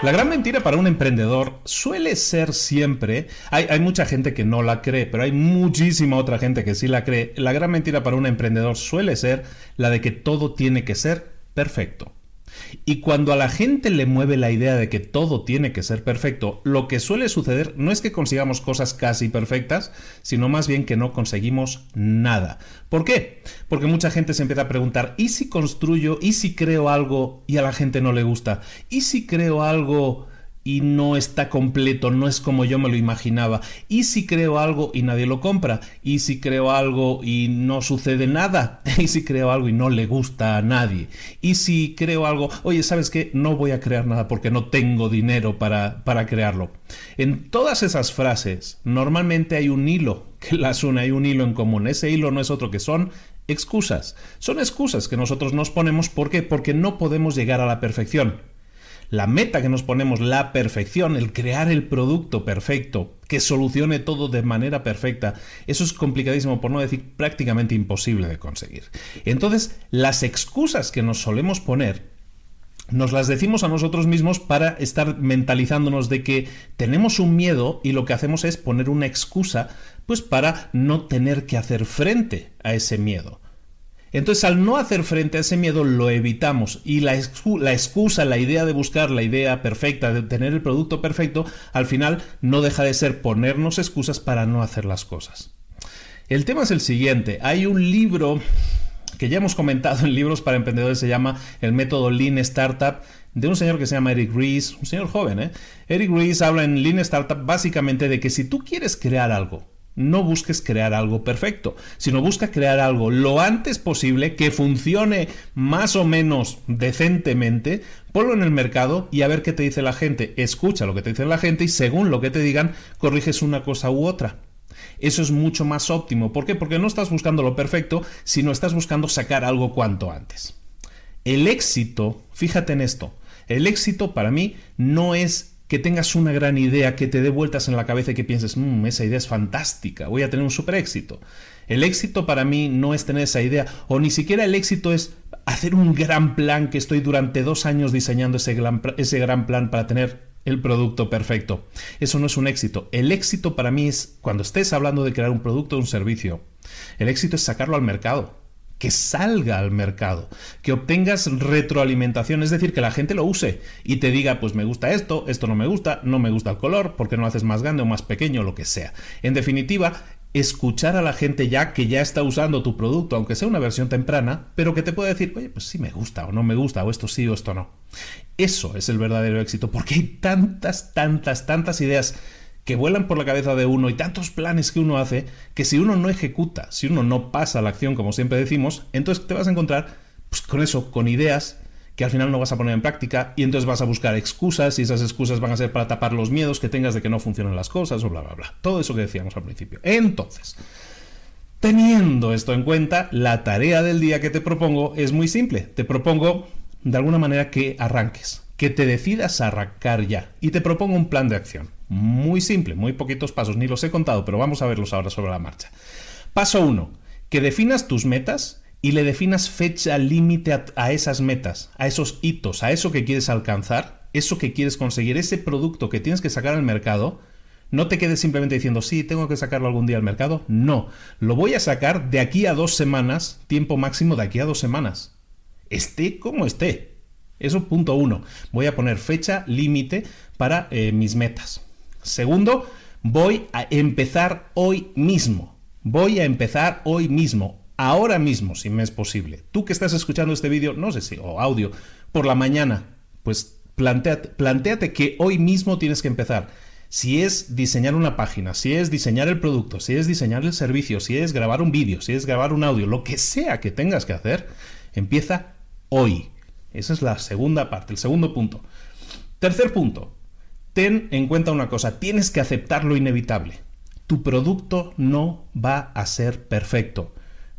La gran mentira para un emprendedor suele ser siempre, hay, hay, mucha gente que no la cree, pero hay muchísima otra gente que sí la cree. La gran mentira para un emprendedor suele ser la de que todo tiene que ser perfecto. Y cuando a la gente le mueve la idea de que todo tiene que ser perfecto, lo que suele suceder no es que consigamos cosas casi perfectas, sino más bien que no conseguimos nada. ¿Por qué? Porque mucha gente se empieza a preguntar, ¿y si construyo, y si creo algo y a la gente no le gusta? ¿Y si creo algo y no está completo, no es como yo me lo imaginaba. ¿Y si creo algo y nadie lo compra? ¿Y si creo algo y no sucede nada? ¿Y si creo algo y no le gusta a nadie? ¿Y si creo algo, oye, ¿sabes qué? No voy a crear nada porque no tengo dinero para, para crearlo. En todas esas frases, normalmente hay un hilo que las une, hay un hilo en común. Ese hilo no es otro que son excusas. Son excusas que nosotros nos ponemos. ¿Por qué? Porque no podemos llegar a la perfección la meta que nos ponemos, la perfección, el crear el producto perfecto, que solucione todo de manera perfecta, eso es complicadísimo, por no decir prácticamente imposible de conseguir. Entonces, las excusas que nos solemos poner nos las decimos a nosotros mismos para estar mentalizándonos de que tenemos un miedo y lo que hacemos es poner una excusa pues para no tener que hacer frente a ese miedo. Entonces, al no hacer frente a ese miedo, lo evitamos. Y la, excusa, la idea de buscar la idea perfecta, de tener el producto perfecto, al final no deja de ser ponernos excusas para no hacer las cosas. El tema es el siguiente. Hay un libro que ya hemos comentado en libros para emprendedores, se llama El método Lean Startup, de un señor que se llama Eric Ries, un señor joven. ¿eh? Eric Ries habla en Lean Startup básicamente de que si tú quieres crear algo, no busques crear algo perfecto, sino busca crear algo lo antes posible que funcione más o menos decentemente, ponlo en el mercado y a ver qué te dice la gente. Escucha lo que te dice la gente y según lo que te digan, corriges una cosa u otra. Eso es mucho más óptimo. ¿Por qué? Porque no estás buscando lo perfecto, sino estás buscando sacar algo cuanto antes. El éxito, fíjate en esto, el éxito para mí no es que tengas una gran idea, que te dé vueltas en la cabeza y que pienses, mmm, esa idea es fantástica, voy a tener un super éxito. El éxito para mí no es tener esa idea, o ni siquiera el éxito es hacer un gran plan que estoy durante dos años diseñando ese gran, ese gran plan para tener el producto perfecto. Eso no es un éxito. El éxito para mí es cuando estés hablando de crear un producto o un servicio. El éxito es sacarlo al mercado que salga al mercado, que obtengas retroalimentación, es decir, que la gente lo use y te diga, pues me gusta esto, esto no me gusta, no me gusta el color, porque no lo haces más grande o más pequeño, lo que sea. En definitiva, escuchar a la gente ya que ya está usando tu producto, aunque sea una versión temprana, pero que te puede decir, oye, pues sí me gusta o no me gusta, o esto sí o esto no. Eso es el verdadero éxito, porque hay tantas, tantas, tantas ideas que vuelan por la cabeza de uno y tantos planes que uno hace, que si uno no ejecuta, si uno no pasa la acción, como siempre decimos, entonces te vas a encontrar pues, con eso, con ideas que al final no vas a poner en práctica y entonces vas a buscar excusas y esas excusas van a ser para tapar los miedos que tengas de que no funcionan las cosas o bla, bla, bla. Todo eso que decíamos al principio. Entonces, teniendo esto en cuenta, la tarea del día que te propongo es muy simple. Te propongo de alguna manera que arranques, que te decidas a arrancar ya y te propongo un plan de acción. Muy simple, muy poquitos pasos, ni los he contado, pero vamos a verlos ahora sobre la marcha. Paso 1. Que definas tus metas y le definas fecha límite a, esas metas, a esos hitos, a eso que quieres alcanzar, eso que quieres conseguir, ese producto que tienes que sacar al mercado, no te quedes simplemente diciendo, sí, tengo que sacarlo algún día al mercado. No, lo voy a sacar de aquí a dos semanas, tiempo máximo de aquí a dos semanas. Esté como esté. Eso punto uno. Voy a poner fecha límite para eh, mis metas. Segundo, voy a empezar hoy mismo. Voy a empezar hoy mismo ahora mismo, si me es posible. Tú que estás escuchando este vídeo, no sé si, o audio, por la mañana, pues planteate, planteate que hoy mismo tienes que empezar. Si es diseñar una página, si es diseñar el producto, si es diseñar el servicio, si es grabar un vídeo, si es grabar un audio, lo que sea que tengas que hacer, empieza hoy. Esa es la segunda parte, el segundo punto. Tercer punto, ten en cuenta una cosa, tienes que aceptar lo inevitable. Tu producto no va a ser perfecto.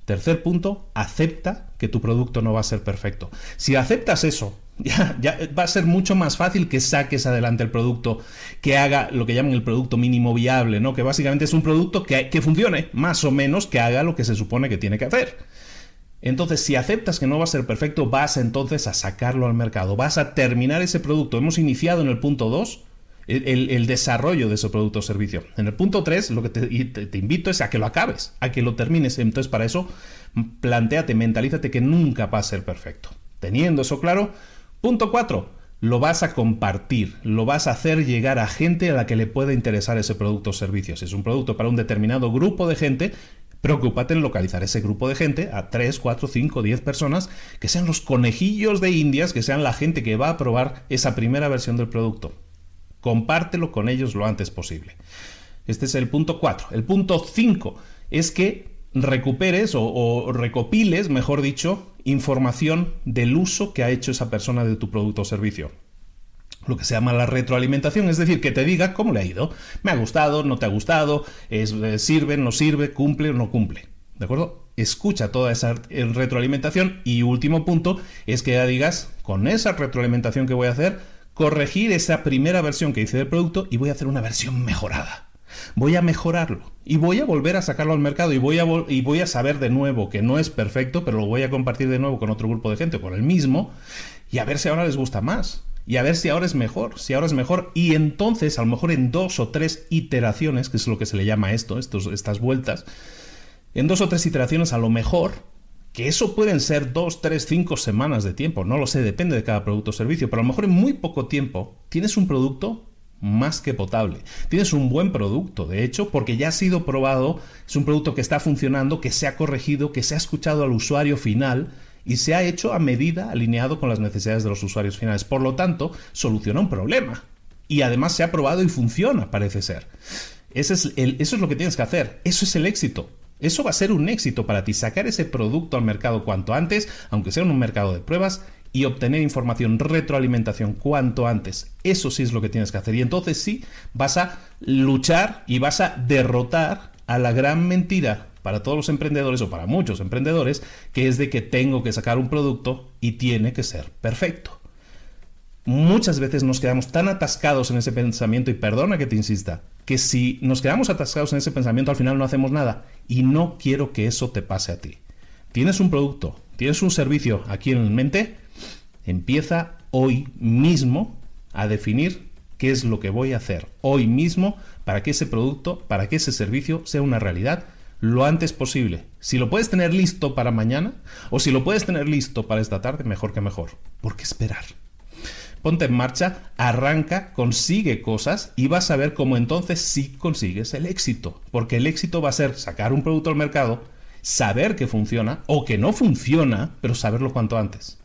Tercer punto, acepta que tu producto no va a ser perfecto. Si aceptas eso, ya, ya, va a ser mucho más fácil que saques adelante el producto, que haga lo que llaman el producto mínimo viable, ¿no? Que básicamente es un producto que, que funcione, más o menos, que haga lo que se supone que tiene que hacer. Entonces, si aceptas que no va a ser perfecto, vas entonces a sacarlo al mercado, vas a terminar ese producto. Hemos iniciado en el punto 2 el, desarrollo de ese producto o servicio. En el punto 3, lo que te, invito es a que lo acabes, a que lo termines. Entonces, para eso, planteate, mentalízate que nunca va a ser perfecto. Teniendo eso claro, punto 4, lo vas a compartir, lo vas a hacer llegar a gente a la que le pueda interesar ese producto o servicio. Si es un producto para un determinado grupo de gente, Preocúpate en localizar ese grupo de gente, a 3, 4, 5, 10 personas, que sean los conejillos de indias, que sean la gente que va a probar esa primera versión del producto. Compártelo con ellos lo antes posible. Este es el punto 4. El punto 5 es que recuperes o, recopiles, mejor dicho, información del uso que ha hecho esa persona de tu producto o servicio lo que se llama la retroalimentación, es decir, que te diga cómo le ha ido. Me ha gustado, no te ha gustado, es, eh, sirve, no sirve, cumple o no cumple. ¿De acuerdo? Escucha toda esa retroalimentación y último punto es que ya digas, con esa retroalimentación que voy a hacer, corregir esa primera versión que hice del producto y voy a hacer una versión mejorada. Voy a mejorarlo y voy a volver a sacarlo al mercado y voy a, y voy a saber de nuevo que no es perfecto, pero lo voy a compartir de nuevo con otro grupo de gente con el mismo y a ver si ahora les gusta más. Y a ver si ahora es mejor, si ahora es mejor. Y entonces, a lo mejor en dos o tres iteraciones, que es lo que se le llama esto, estos, estas vueltas, en dos o tres iteraciones a lo mejor que eso pueden ser dos, tres, cinco semanas de tiempo, no lo sé, depende de cada producto o servicio, pero a lo mejor en muy poco tiempo tienes un producto más que potable. Tienes un buen producto, de hecho, porque ya ha sido probado, es un producto que está funcionando, que se ha corregido, que se ha escuchado al usuario final y se ha hecho a medida, alineado con las necesidades de los usuarios finales. Por lo tanto, soluciona un problema. Y además se ha probado y funciona, parece ser. Ese es el, eso es lo que tienes que hacer. Eso es el éxito. Eso va a ser un éxito para ti, sacar ese producto al mercado cuanto antes, aunque sea en un mercado de pruebas, y obtener información, retroalimentación cuanto antes. Eso sí es lo que tienes que hacer. Y entonces sí, vas a luchar y vas a derrotar a la gran mentira para todos los emprendedores o para muchos emprendedores, que es de que tengo que sacar un producto y tiene que ser perfecto. Muchas veces nos quedamos tan atascados en ese pensamiento, y perdona que te insista, que si nos quedamos atascados en ese pensamiento al final no hacemos nada. Y no quiero que eso te pase a ti. Tienes un producto, tienes un servicio aquí en mente, empieza hoy mismo a definir qué es lo que voy a hacer hoy mismo para que ese producto, para que ese servicio sea una realidad lo antes posible. Si lo puedes tener listo para mañana o si lo puedes tener listo para esta tarde, mejor que mejor. ¿Por qué esperar? Ponte en marcha, arranca, consigue cosas y vas a ver cómo entonces sí consigues el éxito. Porque el éxito va a ser sacar un producto al mercado, saber que funciona o que no funciona, pero saberlo cuanto antes.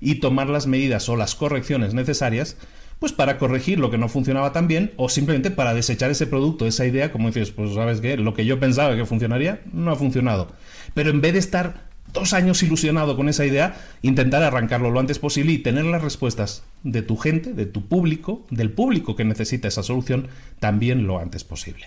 Y tomar las medidas o las correcciones necesarias pues para corregir lo que no funcionaba tan bien o simplemente para desechar ese producto, esa idea, como dices, pues sabes que lo que yo pensaba que funcionaría no ha funcionado. Pero en vez de estar dos años ilusionado con esa idea, intentar arrancarlo lo antes posible y tener las respuestas de tu gente, de tu público, del público que necesita esa solución, también lo antes posible.